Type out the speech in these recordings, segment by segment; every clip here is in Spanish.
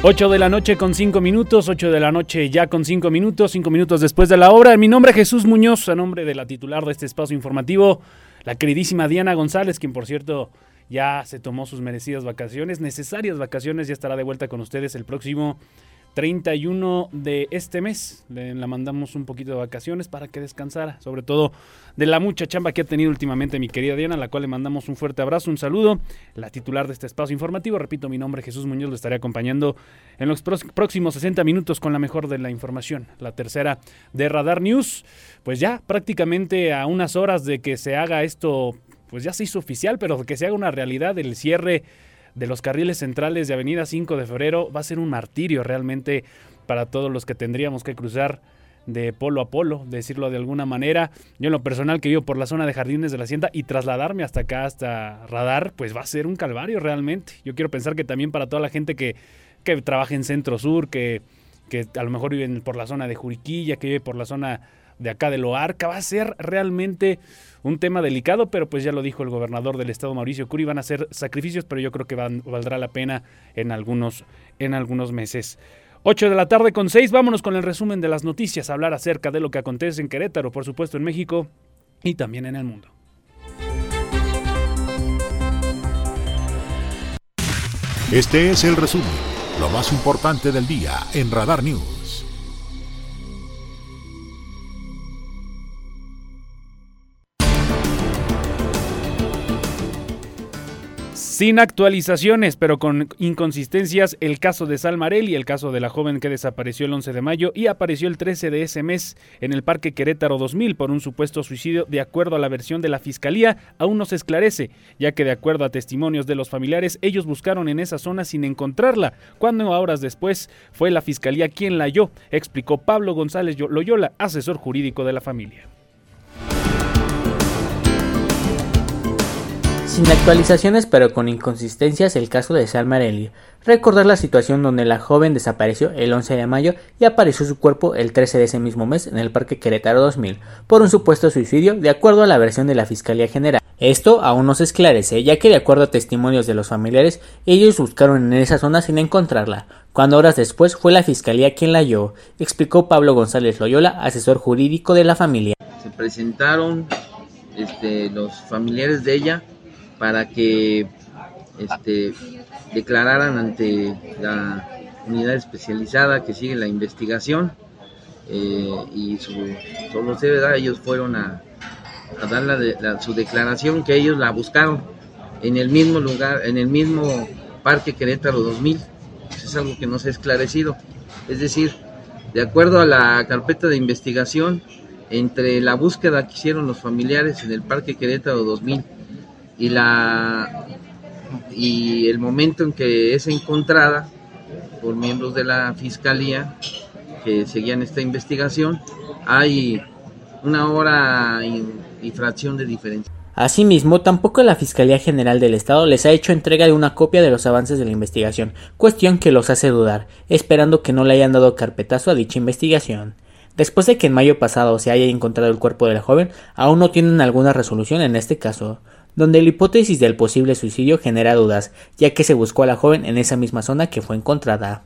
8 de la noche con 5 minutos, 8 de la noche ya con 5 minutos, 5 minutos después de la hora. Mi nombre es Jesús Muñoz, a nombre de la titular de este espacio informativo, la queridísima Diana González, quien por cierto ya se tomó sus merecidas vacaciones, necesarias vacaciones, ya estará de vuelta con ustedes el próximo 31 de este mes. Le mandamos un poquito de vacaciones para que descansara, sobre todo de la mucha chamba que ha tenido últimamente mi querida Diana, a la cual le mandamos un fuerte abrazo, un saludo. La titular de este espacio informativo, repito, mi nombre es Jesús Muñoz, lo estaré acompañando en los próximos 60 minutos con la mejor de la información, la tercera de Radar News. Pues ya prácticamente a unas horas de que se haga esto, pues ya se hizo oficial, pero que se haga una realidad el cierre de los carriles centrales de Avenida 5 de Febrero va a ser un martirio realmente para todos los que tendríamos que cruzar de polo a polo, decirlo de alguna manera. Yo en lo personal que vivo por la zona de Jardines de la Hacienda y trasladarme hasta acá, hasta Radar, pues va a ser un calvario realmente. Yo quiero pensar que también para toda la gente que, que trabaja en Centro Sur, que, que a lo mejor viven por la zona de Juriquilla, que vive por la zona de acá de Loarca, va a ser realmente un tema delicado, pero pues ya lo dijo el gobernador del estado Mauricio Curi, van a ser sacrificios, pero yo creo que valdrá la pena en algunos, en algunos meses. 8 de la tarde con 6, vámonos con el resumen de las noticias, hablar acerca de lo que acontece en Querétaro, por supuesto en México y también en el mundo. Este es el resumen, lo más importante del día en Radar News. Sin actualizaciones, pero con inconsistencias, el caso de Salmarel y el caso de la joven que desapareció el 11 de mayo y apareció el 13 de ese mes en el Parque Querétaro 2000 por un supuesto suicidio, de acuerdo a la versión de la Fiscalía, aún no se esclarece, ya que de acuerdo a testimonios de los familiares, ellos buscaron en esa zona sin encontrarla, cuando horas después fue la Fiscalía quien la halló, explicó Pablo González Loyola, asesor jurídico de la familia. Sin actualizaciones pero con inconsistencias el caso de Salma Recordar la situación donde la joven desapareció el 11 de mayo y apareció su cuerpo el 13 de ese mismo mes en el Parque Querétaro 2000 por un supuesto suicidio de acuerdo a la versión de la Fiscalía General. Esto aún no se esclarece ya que de acuerdo a testimonios de los familiares ellos buscaron en esa zona sin encontrarla, cuando horas después fue la Fiscalía quien la halló, explicó Pablo González Loyola, asesor jurídico de la familia. Se presentaron este, los familiares de ella para que este, declararan ante la unidad especializada que sigue la investigación eh, y su, solo se da, ellos fueron a, dar la, su declaración que ellos la buscaron en el mismo lugar, en el mismo Parque Querétaro 2000. es algo que no se ha esclarecido. Es decir, de acuerdo a la carpeta de investigación, entre la búsqueda que hicieron los familiares en el Parque Querétaro 2000 y la y el momento en que es encontrada por miembros de la fiscalía que seguían esta investigación hay una hora y, fracción de diferencia. Asimismo, tampoco la Fiscalía General del Estado les ha hecho entrega de una copia de los avances de la investigación, cuestión que los hace dudar, esperando que no le hayan dado carpetazo a dicha investigación. Después de que en mayo pasado se haya encontrado el cuerpo de la joven, aún no tienen alguna resolución en este caso donde la hipótesis del posible suicidio genera dudas, ya que se buscó a la joven en esa misma zona que fue encontrada.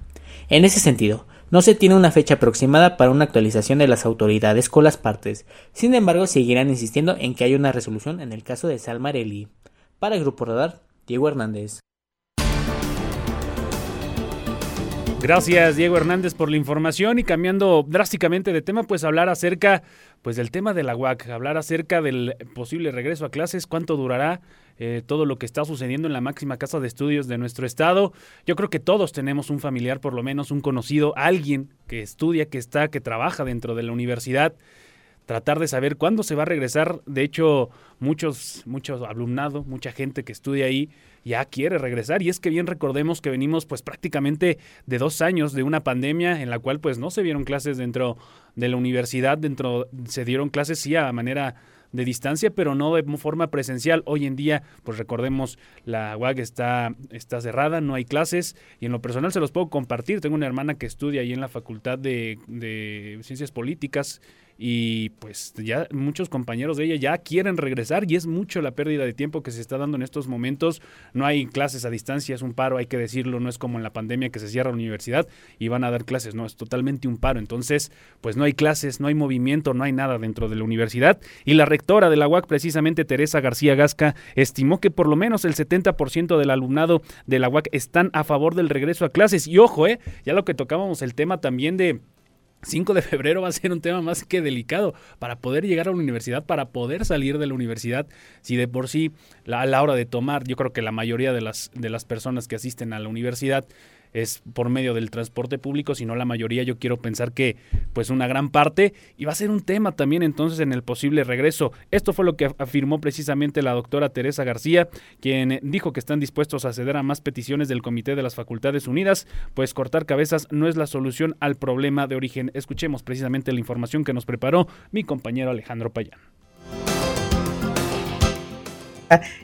En ese sentido, no se tiene una fecha aproximada para una actualización de las autoridades con las partes, sin embargo seguirán insistiendo en que hay una resolución en el caso de Salmarelli. Para Grupo Radar, Diego Hernández. Gracias Diego Hernández por la información y cambiando drásticamente de tema, pues hablar acerca pues del tema de la UAC, hablar acerca del posible regreso a clases, cuánto durará eh, todo lo que está sucediendo en la máxima casa de estudios de nuestro estado. Yo creo que todos tenemos un familiar, por lo menos un conocido, alguien que estudia, que está, que trabaja dentro de la universidad tratar de saber cuándo se va a regresar. De hecho, muchos, muchos alumnado, mucha gente que estudia ahí ya quiere regresar. Y es que bien recordemos que venimos pues prácticamente de dos años de una pandemia en la cual pues no se vieron clases dentro de la universidad, dentro se dieron clases sí a manera de distancia, pero no de forma presencial. Hoy en día, pues recordemos, la UAG está, está cerrada, no hay clases y en lo personal se los puedo compartir. Tengo una hermana que estudia ahí en la Facultad de, de Ciencias Políticas y pues ya muchos compañeros de ella ya quieren regresar y es mucho la pérdida de tiempo que se está dando en estos momentos. No hay clases a distancia, es un paro, hay que decirlo, no es como en la pandemia que se cierra la universidad y van a dar clases, no, es totalmente un paro. Entonces, pues no hay clases, no hay movimiento, no hay nada dentro de la universidad y la rectora de la UAC, precisamente Teresa García Gasca, estimó que por lo menos el 70% del alumnado de la UAC están a favor del regreso a clases. Y ojo, eh, ya lo que tocábamos el tema también de 5 de febrero va a ser un tema más que delicado para poder llegar a la universidad, para poder salir de la universidad. Si de por sí a la hora de tomar, yo creo que la mayoría de las, de las personas que asisten a la universidad es por medio del transporte público, sino la mayoría yo quiero pensar que pues una gran parte y va a ser un tema también entonces en el posible regreso. Esto fue lo que afirmó precisamente la doctora Teresa García, quien dijo que están dispuestos a ceder a más peticiones del Comité de las Facultades Unidas, pues cortar cabezas no es la solución al problema de origen. Escuchemos precisamente la información que nos preparó mi compañero Alejandro Payán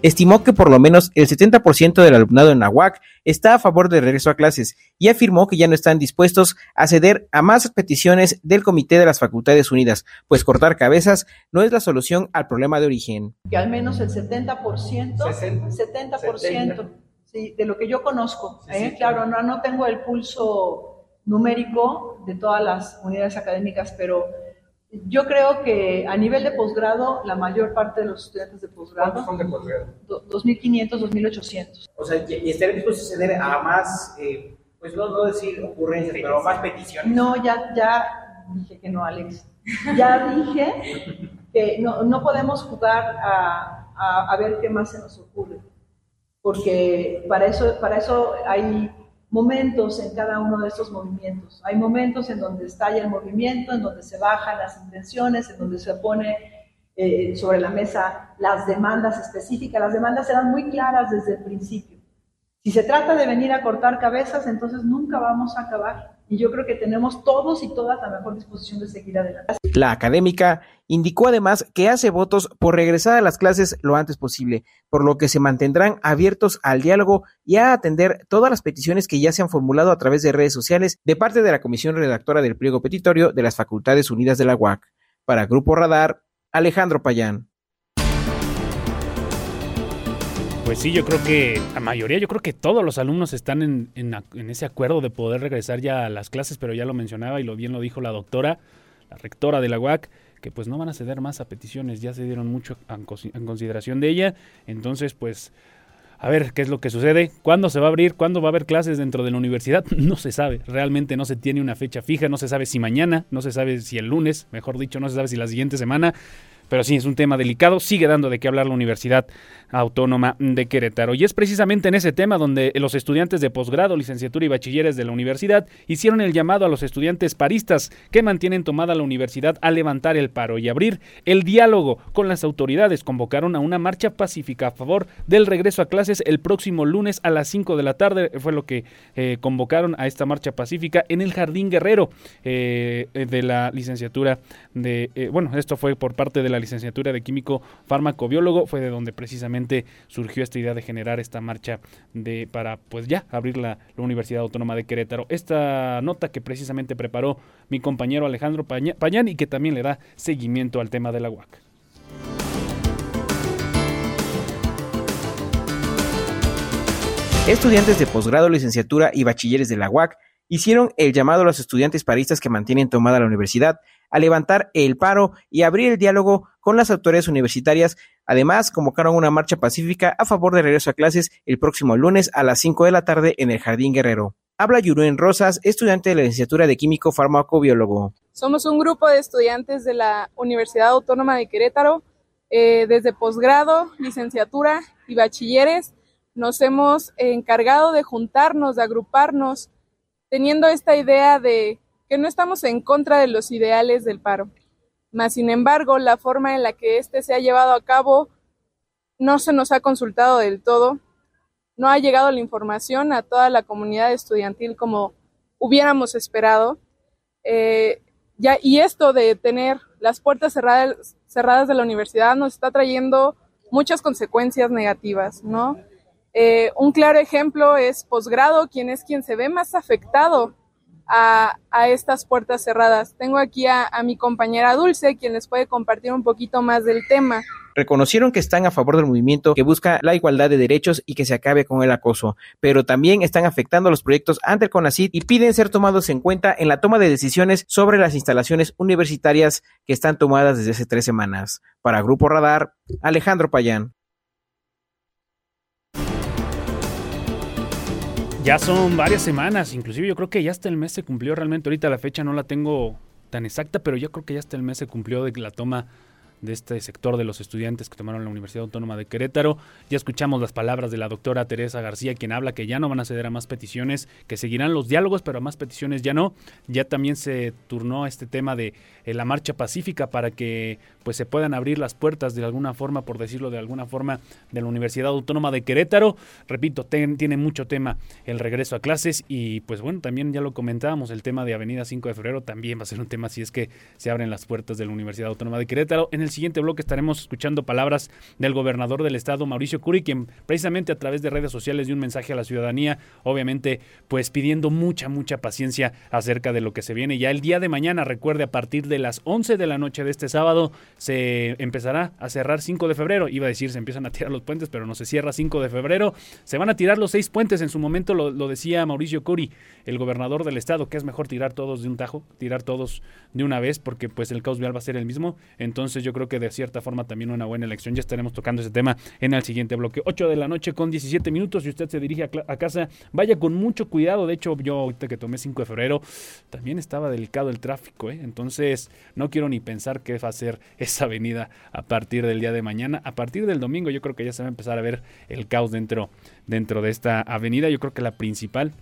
estimó que por lo menos el 70% del alumnado en Nahuac está a favor del regreso a clases y afirmó que ya no están dispuestos a ceder a más peticiones del Comité de las Facultades Unidas, pues cortar cabezas no es la solución al problema de origen. Que al menos el 70%, 70%, de lo que yo conozco, ¿eh? claro, no, no tengo el pulso numérico de todas las unidades académicas, pero yo creo que a nivel de posgrado, la mayor parte de los estudiantes de posgrado. son de posgrado? 2.500, 2.800. O sea, y estarían dispuestos a ceder a más, eh, pues no, no decir ocurrencias, pero más peticiones. No, ya, ya dije que no, Alex. Ya dije que no, no podemos jugar a, a, a ver qué más se nos ocurre. Porque para eso, para eso hay momentos en cada uno de estos movimientos. Hay momentos en donde estalla el movimiento, en donde se bajan las intenciones, en donde se pone eh, sobre la mesa las demandas específicas. Las demandas eran muy claras desde el principio. Si se trata de venir a cortar cabezas, entonces nunca vamos a acabar y yo creo que tenemos todos y todas la mejor disposición de seguir adelante. La académica indicó además que hace votos por regresar a las clases lo antes posible, por lo que se mantendrán abiertos al diálogo y a atender todas las peticiones que ya se han formulado a través de redes sociales de parte de la comisión redactora del pliego petitorio de las Facultades Unidas de la UAC. Para Grupo Radar, Alejandro Payán. Pues sí, yo creo que la mayoría, yo creo que todos los alumnos están en, ese acuerdo de poder regresar ya a las clases, pero ya lo mencionaba y lo bien lo dijo la doctora, la rectora de la UAC, que pues no van a ceder más a peticiones, ya se dieron mucho en consideración de ella, entonces pues a ver qué es lo que sucede, cuándo se va a abrir, cuándo va a haber clases dentro de la universidad, no se sabe, realmente no se tiene una fecha fija, no se sabe si mañana, no se sabe si el lunes, mejor dicho, no se sabe si la siguiente semana, pero sí, es un tema delicado, sigue dando de qué hablar la Universidad Autónoma de Querétaro. Y es precisamente en ese tema donde los estudiantes de posgrado, licenciatura y bachilleres de la universidad hicieron el llamado a los estudiantes paristas que mantienen tomada la universidad a levantar el paro y abrir el diálogo con las autoridades. Convocaron a una marcha pacífica a favor del regreso a clases el próximo lunes a las 5 de la tarde. Fue lo que eh, convocaron a esta marcha pacífica en el Jardín Guerrero eh, de la licenciatura de... Eh, bueno, esto fue por parte de la licenciatura de químico farmacobiólogo, fue de donde precisamente surgió esta idea de generar esta marcha de para pues ya abrir la, Universidad Autónoma de Querétaro. Esta nota que precisamente preparó mi compañero Alejandro Pañán y que también le da seguimiento al tema de la UAC. Estudiantes de posgrado, licenciatura y bachilleres de la UAC hicieron el llamado a los estudiantes paristas que mantienen tomada la universidad a levantar el paro y abrir el diálogo con las autoridades universitarias. Además, convocaron una marcha pacífica a favor de regreso a clases el próximo lunes a las 5 de la tarde en el Jardín Guerrero. Habla Yuruen Rosas, estudiante de la licenciatura de Químico Farmacobiólogo. Somos un grupo de estudiantes de la Universidad Autónoma de Querétaro, eh, desde posgrado, licenciatura y bachilleres. Nos hemos encargado de juntarnos, de agruparnos, teniendo esta idea de que no estamos en contra de los ideales del paro. Mas, sin embargo, la forma en la que éste se ha llevado a cabo no se nos ha consultado del todo no ha llegado la información a toda la comunidad estudiantil como hubiéramos esperado. Eh, ya, y esto de tener las puertas cerradas, cerradas de la universidad nos está trayendo muchas consecuencias negativas, ¿no? Eh, un claro ejemplo es posgrado, quien es quien se ve más afectado a, estas puertas cerradas. Tengo aquí a, mi compañera Dulce, quien les puede compartir un poquito más del tema. Reconocieron que están a favor del movimiento que busca la igualdad de derechos y que se acabe con el acoso, pero también están afectando los proyectos ante el CONACYT y piden ser tomados en cuenta en la toma de decisiones sobre las instalaciones universitarias que están tomadas desde hace tres semanas. Para Grupo Radar, Alejandro Payán. Ya son varias semanas, inclusive yo creo que ya hasta el mes se cumplió realmente. Ahorita la fecha no la tengo tan exacta, pero yo creo que ya hasta el mes se cumplió de la toma de este sector de los estudiantes que tomaron la Universidad Autónoma de Querétaro. Ya escuchamos las palabras de la doctora Teresa García, quien habla que ya no van a ceder a más peticiones, que seguirán los diálogos, pero a más peticiones ya no. Ya también se turnó este tema de eh, la marcha pacífica para que pues se puedan abrir las puertas de alguna forma, por decirlo de alguna forma, de la Universidad Autónoma de Querétaro. Repito, tiene mucho tema el regreso a clases y pues bueno, también ya lo comentábamos, el tema de Avenida 5 de Febrero también va a ser un tema si es que se abren las puertas de la Universidad Autónoma de Querétaro. El siguiente bloque estaremos escuchando palabras del gobernador del estado, Mauricio Curi, quien precisamente a través de redes sociales dio un mensaje a la ciudadanía, obviamente pues pidiendo mucha, mucha paciencia acerca de lo que se viene. Ya el día de mañana, recuerde, a partir de las 11 de la noche de este sábado, se empezará a cerrar 5 de febrero. Iba a decir, se empiezan a tirar los puentes, pero no se cierra 5 de febrero. Se van a tirar los seis puentes. En su momento lo, lo decía Mauricio Curi, el gobernador del estado, que es mejor tirar todos de un tajo, tirar todos de una vez, porque pues el caos vial va a ser el mismo. Entonces yo creo que de cierta forma también una buena elección. Ya estaremos tocando ese tema en el siguiente bloque. 8 de la noche con 17 minutos. Si usted se dirige a, casa, vaya con mucho cuidado. De hecho, yo ahorita que tomé 5 de febrero, también estaba delicado el tráfico. ¿eh? Entonces, no quiero ni pensar qué va a ser esa avenida a partir del día de mañana. A partir del domingo, yo creo que ya se va a empezar a ver el caos dentro, dentro de esta avenida. Yo creo que la principal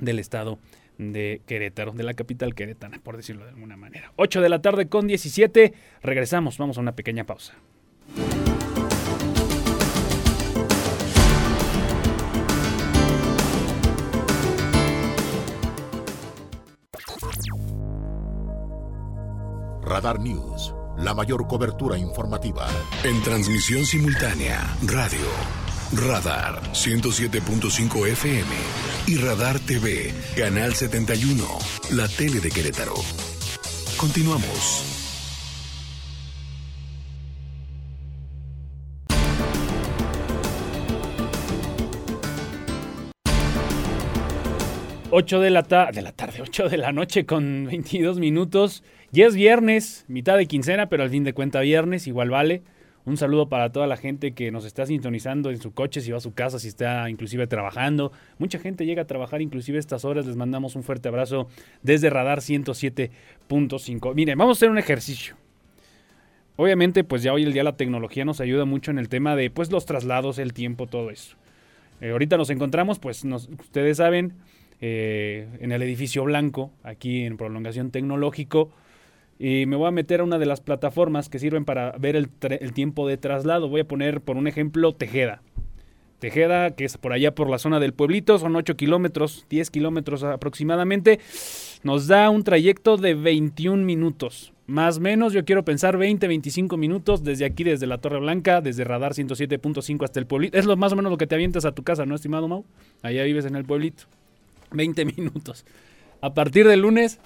del estado de Querétaro, de la capital queretana, por decirlo de alguna manera. 8 de la tarde con 17, regresamos, vamos a una pequeña pausa. Radar News, la mayor cobertura informativa. En transmisión simultánea, radio Radar 107.5 FM y Radar TV, Canal 71, la tele de Querétaro. Continuamos. Ocho de la, de la tarde, 8 de la noche con 22 minutos. Ya es viernes, mitad de quincena, pero al fin de cuenta viernes, igual vale. Un saludo para toda la gente que nos está sintonizando en su coche, si va a su casa, si está inclusive trabajando. Mucha gente llega a trabajar inclusive estas horas. Les mandamos un fuerte abrazo desde Radar 107.5. Miren, vamos a hacer un ejercicio. Obviamente, pues ya hoy el día la tecnología nos ayuda mucho en el tema de pues los traslados, el tiempo, todo eso. Eh, ahorita nos encontramos, pues ustedes saben, eh, en el edificio blanco, aquí en prolongación tecnológico y me voy a meter a una de las plataformas que sirven para ver el, tiempo de traslado. Voy a poner, por un ejemplo, Tejeda. Tejeda, que es por allá por la zona del pueblito, son 8 kilómetros, 10 kilómetros aproximadamente. Nos da un trayecto de 21 minutos. Más o menos, yo quiero pensar 20, 25 minutos desde aquí, desde la Torre Blanca, desde Radar 107.5 hasta el pueblito. Es lo más o menos lo que te avientas a tu casa, ¿no, estimado Mau? Allá vives en el pueblito. 20 minutos. A partir del lunes,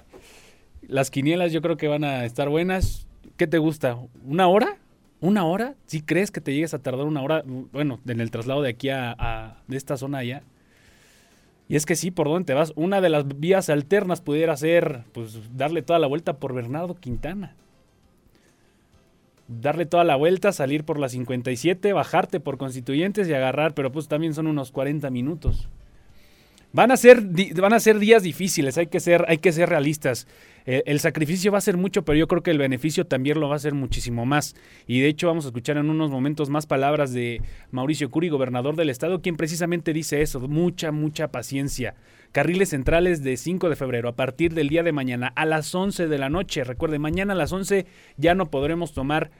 las quinielas yo creo que van a estar buenas. ¿Qué te gusta? ¿Una hora? ¿Una hora? ¿Sí crees que te llegues a tardar una hora? Bueno, en el traslado de aquí a, de esta zona allá. Y es que sí, ¿por dónde te vas? Una de las vías alternas pudiera ser, pues, darle toda la vuelta por Bernardo Quintana. Darle toda la vuelta, salir por la 57, bajarte por Constituyentes y agarrar, pero pues también son unos 40 minutos. Van a ser, van a ser días difíciles, hay que ser, hay que ser realistas. Eh, el sacrificio va a ser mucho, pero yo creo que el beneficio también lo va a ser muchísimo más. Y de hecho vamos a escuchar en unos momentos más palabras de Mauricio Curi, gobernador del estado, quien precisamente dice eso, mucha, mucha paciencia. Carriles centrales de 5 de febrero, a partir del día de mañana a las 11 de la noche. Recuerde, mañana a las 11 ya no podremos tomar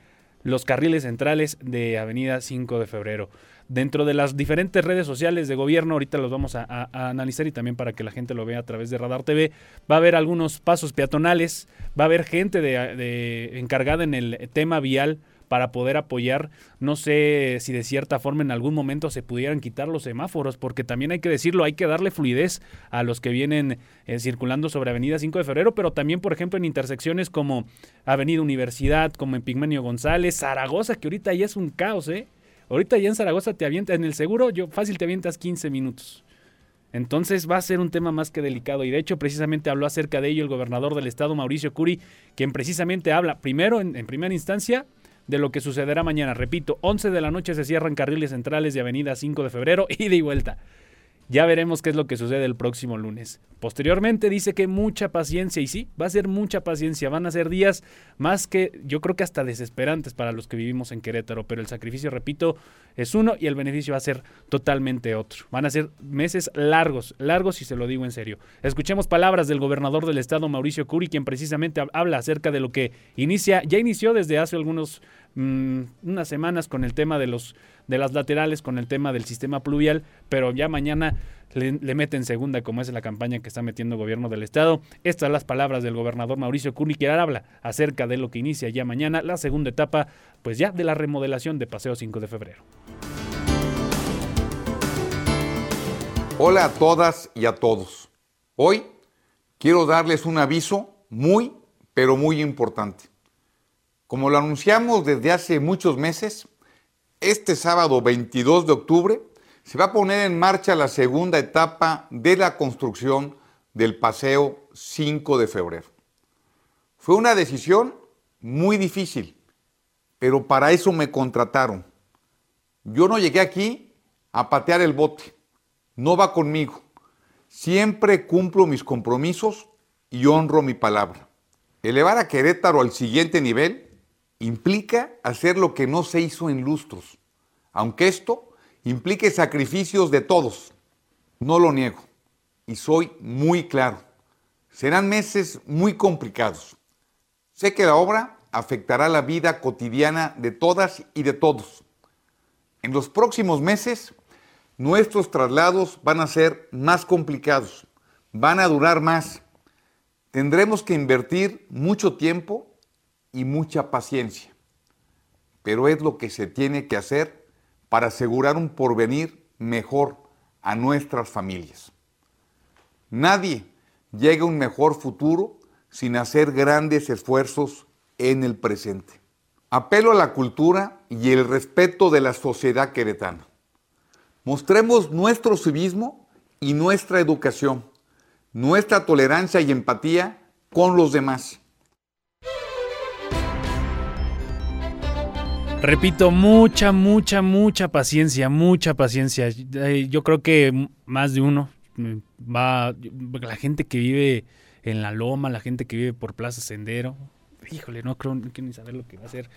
los carriles centrales de Avenida 5 de febrero. Dentro de las diferentes redes sociales de gobierno, ahorita los vamos a, analizar y también para que la gente lo vea a través de Radar TV, va a haber algunos pasos peatonales, va a haber gente de, encargada en el tema vial para poder apoyar. No sé si de cierta forma en algún momento se pudieran quitar los semáforos, porque también hay que decirlo, hay que darle fluidez a los que vienen eh, circulando sobre Avenida 5 de Febrero, pero también, por ejemplo, en intersecciones como Avenida Universidad, como en Pigmenio González, Zaragoza, que ahorita ya es un caos, ¿eh? Ahorita ya en Zaragoza te avientas, en el seguro, yo fácil te avientas 15 minutos. Entonces va a ser un tema más que delicado y de hecho precisamente habló acerca de ello el gobernador del estado Mauricio Curi, quien precisamente habla primero en, en primera instancia de lo que sucederá mañana. Repito, 11 de la noche se cierran carriles centrales de Avenida 5 de febrero, ida y vuelta. Ya veremos qué es lo que sucede el próximo lunes. Posteriormente dice que mucha paciencia, y sí, va a ser mucha paciencia, van a ser días más que yo creo que hasta desesperantes para los que vivimos en Querétaro, pero el sacrificio, repito, es uno y el beneficio va a ser totalmente otro. Van a ser meses largos, largos y se lo digo en serio. Escuchemos palabras del gobernador del estado, Mauricio Curi, quien precisamente habla acerca de lo que inicia, ya inició desde hace algunos mm, unas semanas con el tema de los de las laterales con el tema del sistema pluvial, pero ya mañana le, meten segunda, como es la campaña que está metiendo el gobierno del estado. Estas son las palabras del gobernador Mauricio Curi, que habla acerca de lo que inicia ya mañana, la segunda etapa, pues ya de la remodelación de Paseo 5 de febrero. Hola a todas y a todos. Hoy quiero darles un aviso muy, pero muy importante. Como lo anunciamos desde hace muchos meses, este sábado 22 de octubre se va a poner en marcha la segunda etapa de la construcción del Paseo 5 de febrero. Fue una decisión muy difícil, pero para eso me contrataron. Yo no llegué aquí a patear el bote, no va conmigo. Siempre cumplo mis compromisos y honro mi palabra. Elevar a Querétaro al siguiente nivel implica hacer lo que no se hizo en lustros, aunque esto implique sacrificios de todos. No lo niego y soy muy claro. Serán meses muy complicados. Sé que la obra afectará la vida cotidiana de todas y de todos. En los próximos meses, nuestros traslados van a ser más complicados, van a durar más. Tendremos que invertir mucho tiempo y mucha paciencia, pero es lo que se tiene que hacer para asegurar un porvenir mejor a nuestras familias. Nadie llega a un mejor futuro sin hacer grandes esfuerzos en el presente. Apelo a la cultura y el respeto de la sociedad queretana. Mostremos nuestro civismo y nuestra educación, nuestra tolerancia y empatía con los demás. Repito, mucha, mucha, mucha paciencia, mucha paciencia. Eh, yo creo que más de uno mm, va, la gente que vive en la loma, la gente que vive por Plaza Sendero, híjole, no creo, no quiero ni saber lo que va a ser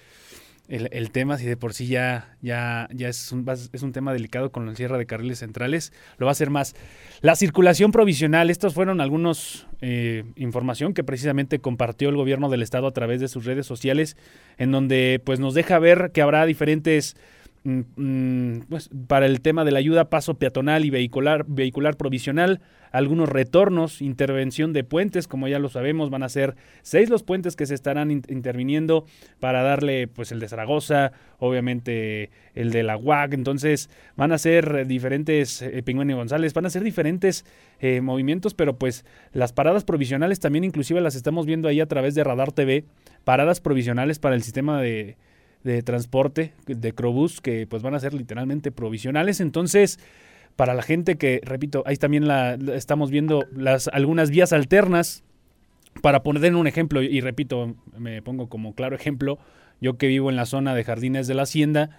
el, tema, si de por sí ya, ya, ya es, un, es un tema delicado con la cierre de carriles centrales, lo va a ser más. La circulación provisional, estos fueron algunos eh, información que precisamente compartió el gobierno del estado a través de sus redes sociales, en donde pues nos deja ver que habrá diferentes pues, para el tema de la ayuda paso peatonal y vehicular, vehicular provisional, algunos retornos, intervención de puentes, como ya lo sabemos, van a ser seis los puentes que se estarán interviniendo para darle pues el de Zaragoza, obviamente el de la UAC, entonces van a ser diferentes, eh, Pingüino González, van a ser diferentes eh, movimientos, pero pues las paradas provisionales también inclusive las estamos viendo ahí a través de Radar TV, paradas provisionales para el sistema de de transporte de Crobús que pues van a ser literalmente provisionales. Entonces, para la gente que, repito, ahí también la, estamos viendo las algunas vías alternas. Para poner un ejemplo, y repito, me pongo como claro ejemplo, yo que vivo en la zona de Jardines de la Hacienda,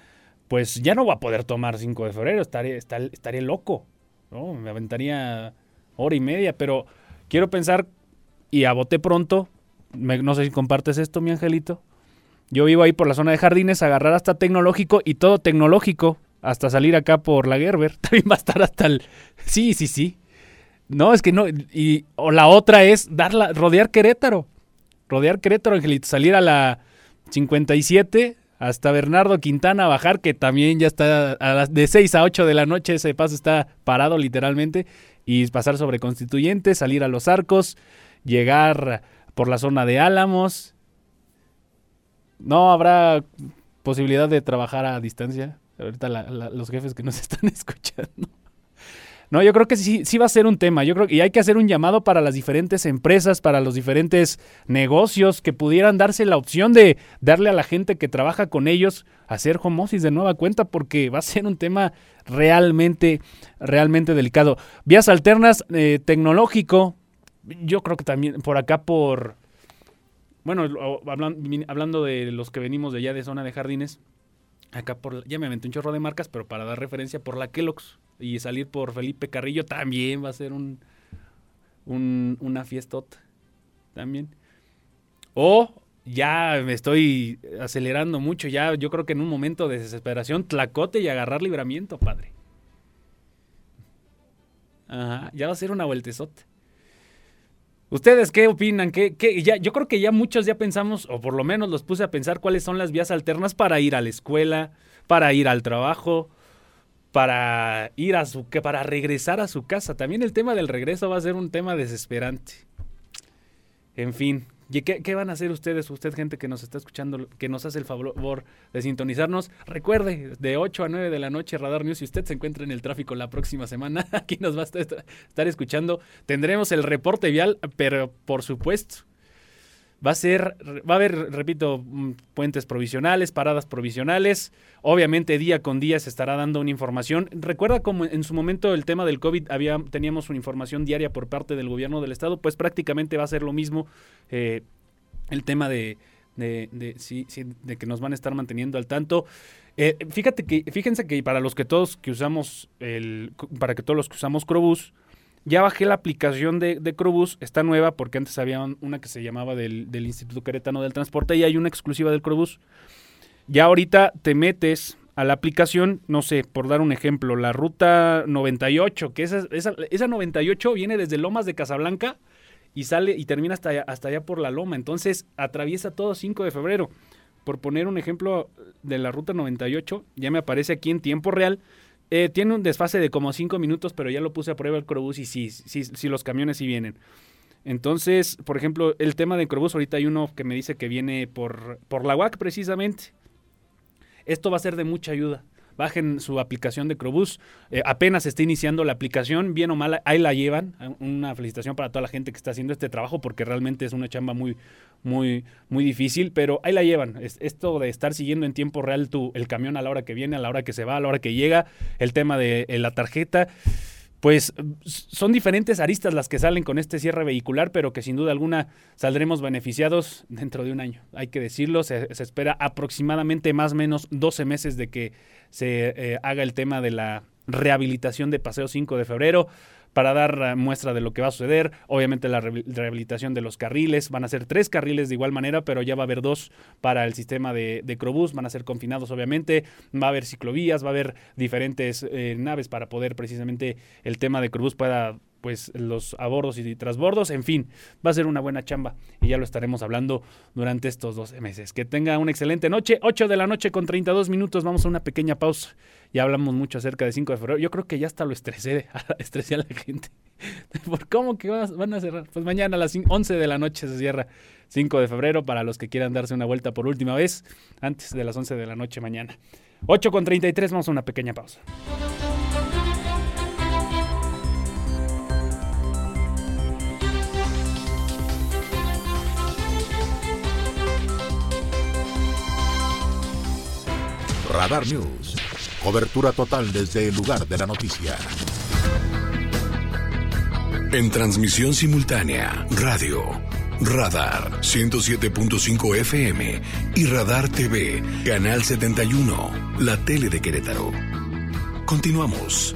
pues ya no va a poder tomar 5 de febrero, estaré, estaré, loco, ¿no? Me aventaría hora y media, pero quiero pensar, y a bote pronto, no sé si compartes esto, mi angelito. Yo vivo ahí por la zona de jardines, agarrar hasta tecnológico y todo tecnológico, hasta salir acá por la Gerber. También va a estar hasta el. Sí, sí, sí. No, es que no. Y, la otra es darla, rodear Querétaro. Rodear Querétaro, Angelito. Salir a la 57 hasta Bernardo Quintana, bajar, que también ya está a las de 6 a 8 de la noche. Ese paso está parado literalmente. Y pasar sobre Constituyente, salir a los arcos, llegar por la zona de Álamos. No habrá posibilidad de trabajar a distancia. Ahorita los jefes que nos están escuchando. No, yo creo que sí, sí va a ser un tema. Yo creo que y hay que hacer un llamado para las diferentes empresas, para los diferentes negocios que pudieran darse la opción de darle a la gente que trabaja con ellos hacer home office de nueva cuenta, porque va a ser un tema realmente, realmente delicado. Vías alternas, eh, tecnológico. Yo creo que también por acá por bueno, hablando de los que venimos de allá de zona de jardines, acá por, ya me aventé un chorro de marcas, pero para dar referencia por la Kellogg's y salir por Felipe Carrillo también va a ser un, un una fiestota también. O ya me estoy acelerando mucho, ya yo creo que en un momento de desesperación, tlacote y agarrar libramiento, padre. Ajá, ya va a ser una vueltezota. ¿Ustedes qué opinan? ¿Qué, Ya, yo creo que ya muchos ya pensamos, o por lo menos los puse a pensar cuáles son las vías alternas para ir a la escuela, para ir al trabajo, para ir a su, para regresar a su casa. También el tema del regreso va a ser un tema desesperante. En fin, ¿Y qué, van a hacer ustedes, usted gente que nos está escuchando, que nos hace el favor de sintonizarnos? Recuerde, de 8 a 9 de la noche, Radar News, si usted se encuentra en el tráfico la próxima semana, aquí nos va a estar escuchando. Tendremos el reporte vial, pero por supuesto, Va a ser, va a haber, repito, mm, puentes provisionales, paradas provisionales. Obviamente día con día se estará dando una información. Recuerda como en su momento el tema del COVID había, teníamos una información diaria por parte del gobierno del estado, pues prácticamente va a ser lo mismo eh, el tema de, de, que nos van a estar manteniendo al tanto. Eh, fíjate que, fíjense que para los que todos que usamos el, para que todos los que usamos Crobus, ya bajé la aplicación de, de Crobus, está nueva porque antes había una que se llamaba del, Instituto Queretano del Transporte y hay una exclusiva del Crobus. Ya ahorita te metes a la aplicación, no sé, por dar un ejemplo, la ruta 98, que esa, esa, esa 98 viene desde Lomas de Casablanca y sale y termina hasta allá, hasta allá por la Loma. Entonces atraviesa todo 5 de febrero. Por poner un ejemplo de la ruta 98, ya me aparece aquí en tiempo real eh, tiene un desfase de como 5 minutos, pero ya lo puse a prueba el Crobús y sí, sí, sí, los camiones sí vienen. Entonces, por ejemplo, el tema de Crobús, ahorita hay uno que me dice que viene por, por la UAC precisamente. Esto va a ser de mucha ayuda bajen su aplicación de Crobús. Eh, apenas está iniciando la aplicación, bien o mal, ahí la llevan. Una felicitación para toda la gente que está haciendo este trabajo porque realmente es una chamba muy, muy, muy difícil, pero ahí la llevan. esto de estar siguiendo en tiempo real tu, el camión a la hora que viene, a la hora que se va, a la hora que llega, el tema de la tarjeta pues son diferentes aristas las que salen con este cierre vehicular, pero que sin duda alguna saldremos beneficiados dentro de un año. Hay que decirlo, se, espera aproximadamente más o menos 12 meses de que se eh, haga el tema de la rehabilitación de Paseo 5 de febrero para dar eh, muestra de lo que va a suceder. Obviamente la rehabilitación de los carriles, van a ser tres carriles de igual manera, pero ya va a haber dos para el sistema de, de Crobús, van a ser confinados obviamente, va a haber ciclovías, va a haber diferentes eh, naves para poder precisamente el tema de Crobús pueda pues los abordos y trasbordos, en fin, va a ser una buena chamba y ya lo estaremos hablando durante estos 12 meses. Que tenga una excelente noche, 8 de la noche con 32 minutos, vamos a una pequeña pausa. Ya hablamos mucho acerca de 5 de febrero, yo creo que ya hasta lo estresé, estresé a la gente. ¿Por cómo que van a cerrar? Pues mañana a las 11 de la noche se cierra 5 de febrero para los que quieran darse una vuelta por última vez antes de las 11 de la noche mañana. 8 con 33, vamos a una pequeña pausa. Radar News. Cobertura total desde el lugar de la noticia. En transmisión simultánea, radio, Radar 107.5 FM y Radar TV, Canal 71, la tele de Querétaro. Continuamos.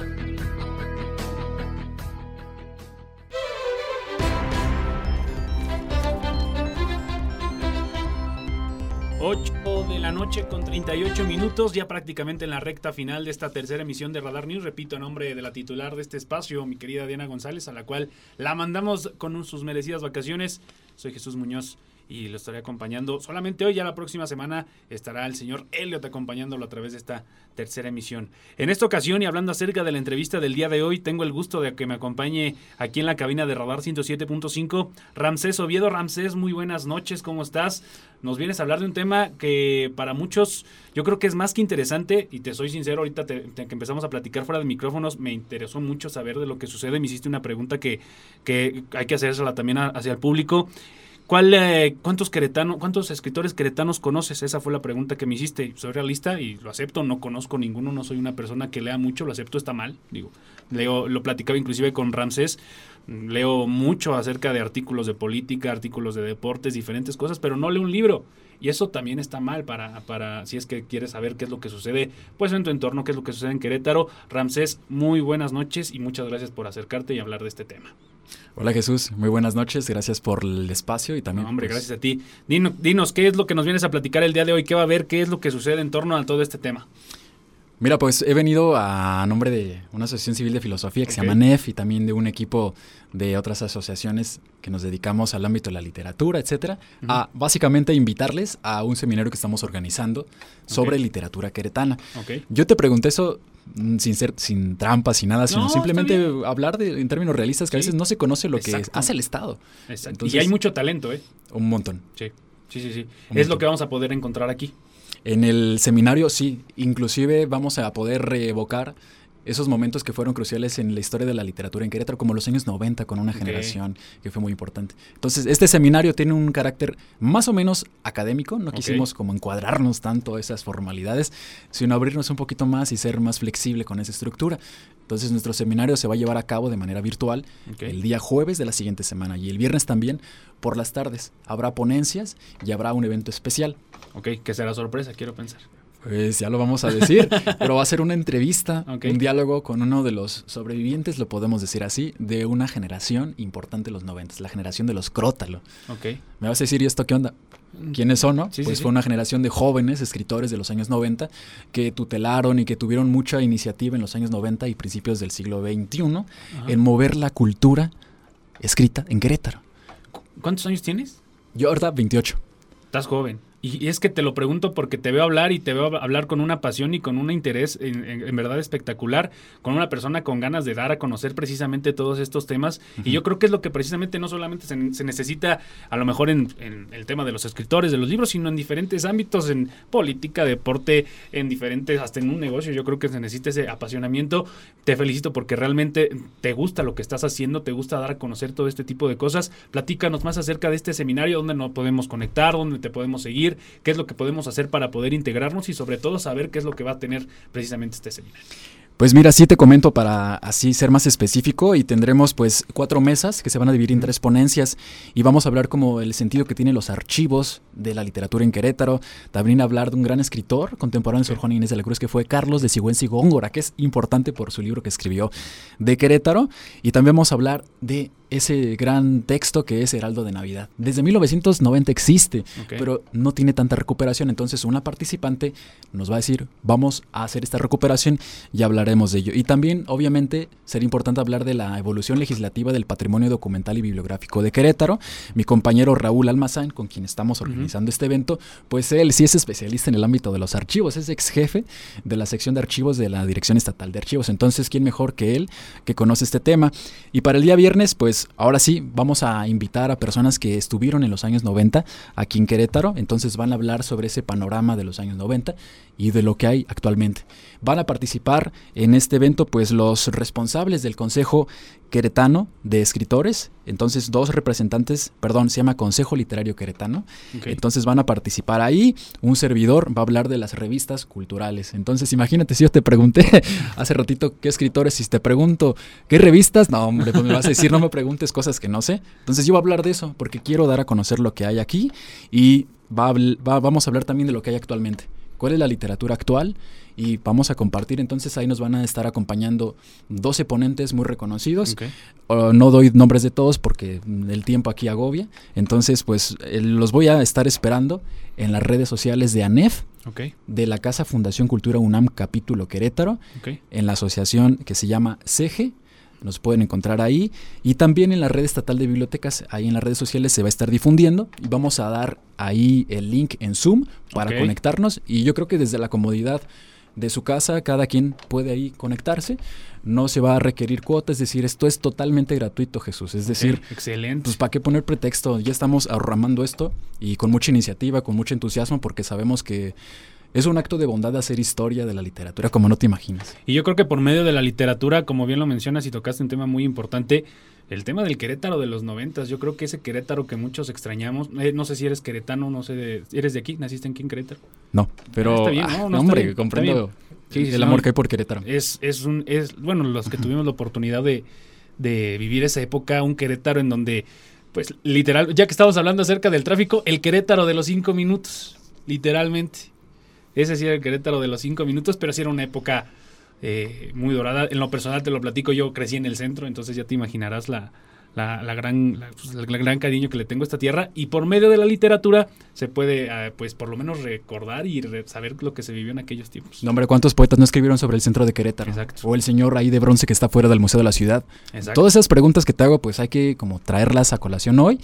Noche con 38 minutos, ya prácticamente en la recta final de esta tercera emisión de Radar News. Repito, en nombre de la titular de este espacio, mi querida Diana González, a la cual la mandamos con sus merecidas vacaciones. Soy Jesús Muñoz y lo estaré acompañando solamente hoy. Ya la próxima semana estará el señor Elliot acompañándolo a través de esta tercera emisión. En esta ocasión y hablando acerca de la entrevista del día de hoy, tengo el gusto de que me acompañe aquí en la cabina de Radar 107.5 Ramsés Oviedo. Ramsés, muy buenas noches, ¿cómo estás? Nos vienes a hablar de un tema que para muchos yo creo que es más que interesante y te soy sincero, ahorita que empezamos a platicar fuera de micrófonos me interesó mucho saber de lo que sucede. Me hiciste una pregunta que, que hay que hacérsela también hacia el público. ¿Cuál, eh, ¿Cuántos queretanos, cuántos escritores queretanos conoces? Esa fue la pregunta que me hiciste. Soy realista y lo acepto, no conozco ninguno, no soy una persona que lea mucho, lo acepto, está mal. Digo, leo, lo platicaba inclusive con Ramsés, leo mucho acerca de artículos de política, artículos de deportes, diferentes cosas, pero no leo un libro. Y eso también está mal para, para si es que quieres saber qué es lo que sucede pues en tu entorno, qué es lo que sucede en Querétaro. Ramsés, muy buenas noches y muchas gracias por acercarte y hablar de este tema. Hola Jesús, muy buenas noches, gracias por el espacio y también... hombre, pues, gracias a ti. Dinos, dinos, ¿qué es lo que nos vienes a platicar el día de hoy? ¿Qué va a haber? ¿Qué es lo que sucede en torno a todo este tema? Mira, pues he venido a nombre de una asociación civil de filosofía que se llama NEF y también de un equipo de otras asociaciones que nos dedicamos al ámbito de la literatura, etcétera, a básicamente invitarles a un seminario que estamos organizando sobre literatura queretana. Yo te pregunté eso sin ser sin trampas, sin nada, sino simplemente hablar de, en términos realistas que a veces no se conoce lo que hace el Estado. y hay mucho talento, ¿eh? Un montón. Sí, sí, sí. sí. Es lo que vamos a poder encontrar aquí. En el seminario sí, inclusive vamos a poder reevocar esos momentos que fueron cruciales en la historia de la literatura en Querétaro, como los años 90 con una generación que fue muy importante. Entonces, este seminario tiene un carácter más o menos académico, no quisimos como encuadrarnos tanto a esas formalidades, sino abrirnos un poquito más y ser más flexible con esa estructura. Entonces, nuestro seminario se va a llevar a cabo de manera virtual el día jueves de la siguiente semana y el viernes también por las tardes. Habrá ponencias y habrá un evento especial. Ok, que será sorpresa, quiero pensar. Pues ya lo vamos a decir, pero va a ser una entrevista, un diálogo con uno de los sobrevivientes, lo podemos decir así, de una generación importante de los noventas, la generación de los Crótalo. Okay. Me vas a decir, ¿y esto qué onda? ¿Quiénes son, no? pues fue una generación de jóvenes escritores de los años 90 que tutelaron y que tuvieron mucha iniciativa en los años 90 y principios del siglo XXI en mover la cultura escrita en Querétaro. ¿Cuántos años tienes? Yo ahorita 28. Estás joven. Y es que te lo pregunto porque te veo hablar y te veo hablar con una pasión y con un interés en, verdad espectacular, con una persona con ganas de dar a conocer precisamente todos estos temas. Y yo creo que es lo que precisamente no solamente se, necesita a lo mejor en, el tema de los escritores, de los libros, sino en diferentes ámbitos, en política, deporte, en diferentes, hasta en un negocio. Yo creo que se necesita ese apasionamiento. Te felicito porque realmente te gusta lo que estás haciendo, te gusta dar a conocer todo este tipo de cosas. Platícanos más acerca de este seminario, dónde nos podemos conectar, dónde te podemos seguir qué es lo que podemos hacer para poder integrarnos y sobre todo saber qué es lo que va a tener precisamente este seminario. Pues mira, sí te comento para así ser más específico y tendremos pues cuatro mesas que se van a dividir en tres ponencias y vamos a hablar como el sentido que tienen los archivos de la literatura en Querétaro, también hablar de un gran escritor contemporáneo de Sor Juan Inés de la Cruz que fue Carlos de Sigüenza y Góngora, que es importante por su libro que escribió de Querétaro y también vamos a hablar de ese gran texto que es Heraldo de Navidad. Desde 1990 existe, pero no tiene tanta recuperación. Entonces una participante nos va a decir, vamos a hacer esta recuperación y hablaremos de ello. Y también, obviamente, sería importante hablar de la evolución legislativa del patrimonio documental y bibliográfico de Querétaro. Mi compañero Raúl Almazán, con quien estamos organizando este evento, pues él sí es especialista en el ámbito de los archivos, es ex jefe de la sección de archivos de la Dirección Estatal de Archivos. Entonces, ¿quién mejor que él que conoce este tema? Y para el día viernes, pues, ahora sí, vamos a invitar a personas que estuvieron en los años 90 aquí en Querétaro, entonces van a hablar sobre ese panorama de los años 90 y de lo que hay actualmente. Van a participar en este evento pues los responsables del Consejo Queretano de Escritores, entonces dos representantes, perdón, se llama Consejo Literario Queretano, entonces van a participar ahí, un servidor va a hablar de las revistas culturales, entonces imagínate si yo te pregunté hace ratito qué escritores, si te pregunto qué revistas, no hombre, pues me vas a decir no me preguntes cosas que no sé, entonces yo voy a hablar de eso porque quiero dar a conocer lo que hay aquí y va vamos a hablar también de lo que hay actualmente cuál es la literatura actual y vamos a compartir. Entonces ahí nos van a estar acompañando 12 ponentes muy reconocidos. no doy nombres de todos porque el tiempo aquí agobia. Entonces, pues eh, los voy a estar esperando en las redes sociales de ANEF, de la Casa Fundación Cultura UNAM Capítulo Querétaro, en la asociación que se llama CEGE nos pueden encontrar ahí. Y también en la red estatal de bibliotecas, ahí en las redes sociales se va a estar difundiendo. Y vamos a dar ahí el link en Zoom para conectarnos. Y yo creo que desde la comodidad de su casa cada quien puede ahí conectarse, no se va a requerir cuota, es decir, esto es totalmente gratuito, Jesús, es decir, excelente. Pues para qué poner pretexto, ya estamos arramando esto y con mucha iniciativa, con mucho entusiasmo porque sabemos que es un acto de bondad hacer historia de la literatura como no te imaginas. Y yo creo que por medio de la literatura, como bien lo mencionas y tocaste un tema muy importante, el tema del Querétaro de los noventas, yo creo que ese Querétaro que muchos extrañamos, eh, no sé si eres queretano, no sé, de, ¿eres de aquí? ¿Naciste en Querétaro? No, pero... está bien, no, no, hombre, comprendo el amor que hay por Querétaro. Es, es un, es, bueno, los que tuvimos la oportunidad de, de vivir esa época, un Querétaro en donde, pues literal, ya que estamos hablando acerca del tráfico, el Querétaro de los cinco minutos, literalmente. Ese sí era el Querétaro de los cinco minutos, pero sí era una época eh, muy dorada. En lo personal te lo platico, yo crecí en el centro, entonces ya te imaginarás la, la, gran, pues, el gran cariño que le tengo a esta tierra. Y por medio de la literatura se puede, eh, pues por lo menos recordar y saber lo que se vivió en aquellos tiempos. No, hombre, ¿cuántos poetas no escribieron sobre el centro de Querétaro? Exacto. O el señor ahí de bronce que está fuera del Museo de la Ciudad. Exacto. Todas esas preguntas que te hago, pues hay que como traerlas a colación hoy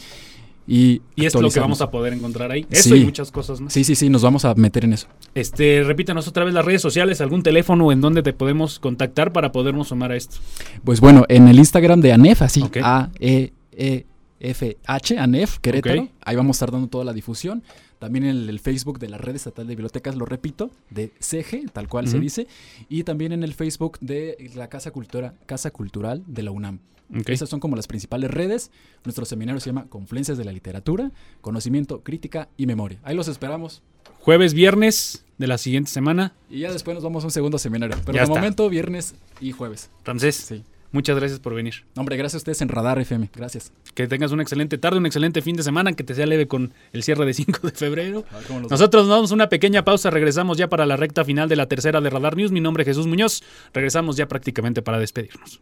y, y es lo que vamos a poder encontrar ahí. Eso y muchas cosas más. Sí, sí, sí, nos vamos a meter en eso. Este, repítanos otra vez las redes sociales, algún teléfono en donde te podemos contactar para podernos sumar a esto. Pues bueno, en el Instagram de ANEF, así, A E E F H, ANEF, Querétaro. Ahí vamos a estar dando toda la difusión. También en el Facebook de la Red Estatal de Bibliotecas, lo repito, de CG, tal cual se dice. Y también en el Facebook de la Casa, Cultura, Casa Cultural de la UNAM. Esas son como las principales redes. Nuestro seminario se llama Confluencias de la Literatura, Conocimiento, Crítica y Memoria. Ahí los esperamos. Jueves, viernes de la siguiente semana. Y ya después nos vamos a un segundo seminario. Pero de momento, viernes y jueves. Ramsés. Sí. Muchas gracias por venir. Hombre, gracias a ustedes en Radar FM. Gracias. Que tengas una excelente tarde, un excelente fin de semana, que te sea leve con el cierre de 5 de febrero. Nosotros nos damos una pequeña pausa, regresamos ya para la recta final de la tercera de Radar News. Mi nombre es Jesús Muñoz. Regresamos ya prácticamente para despedirnos.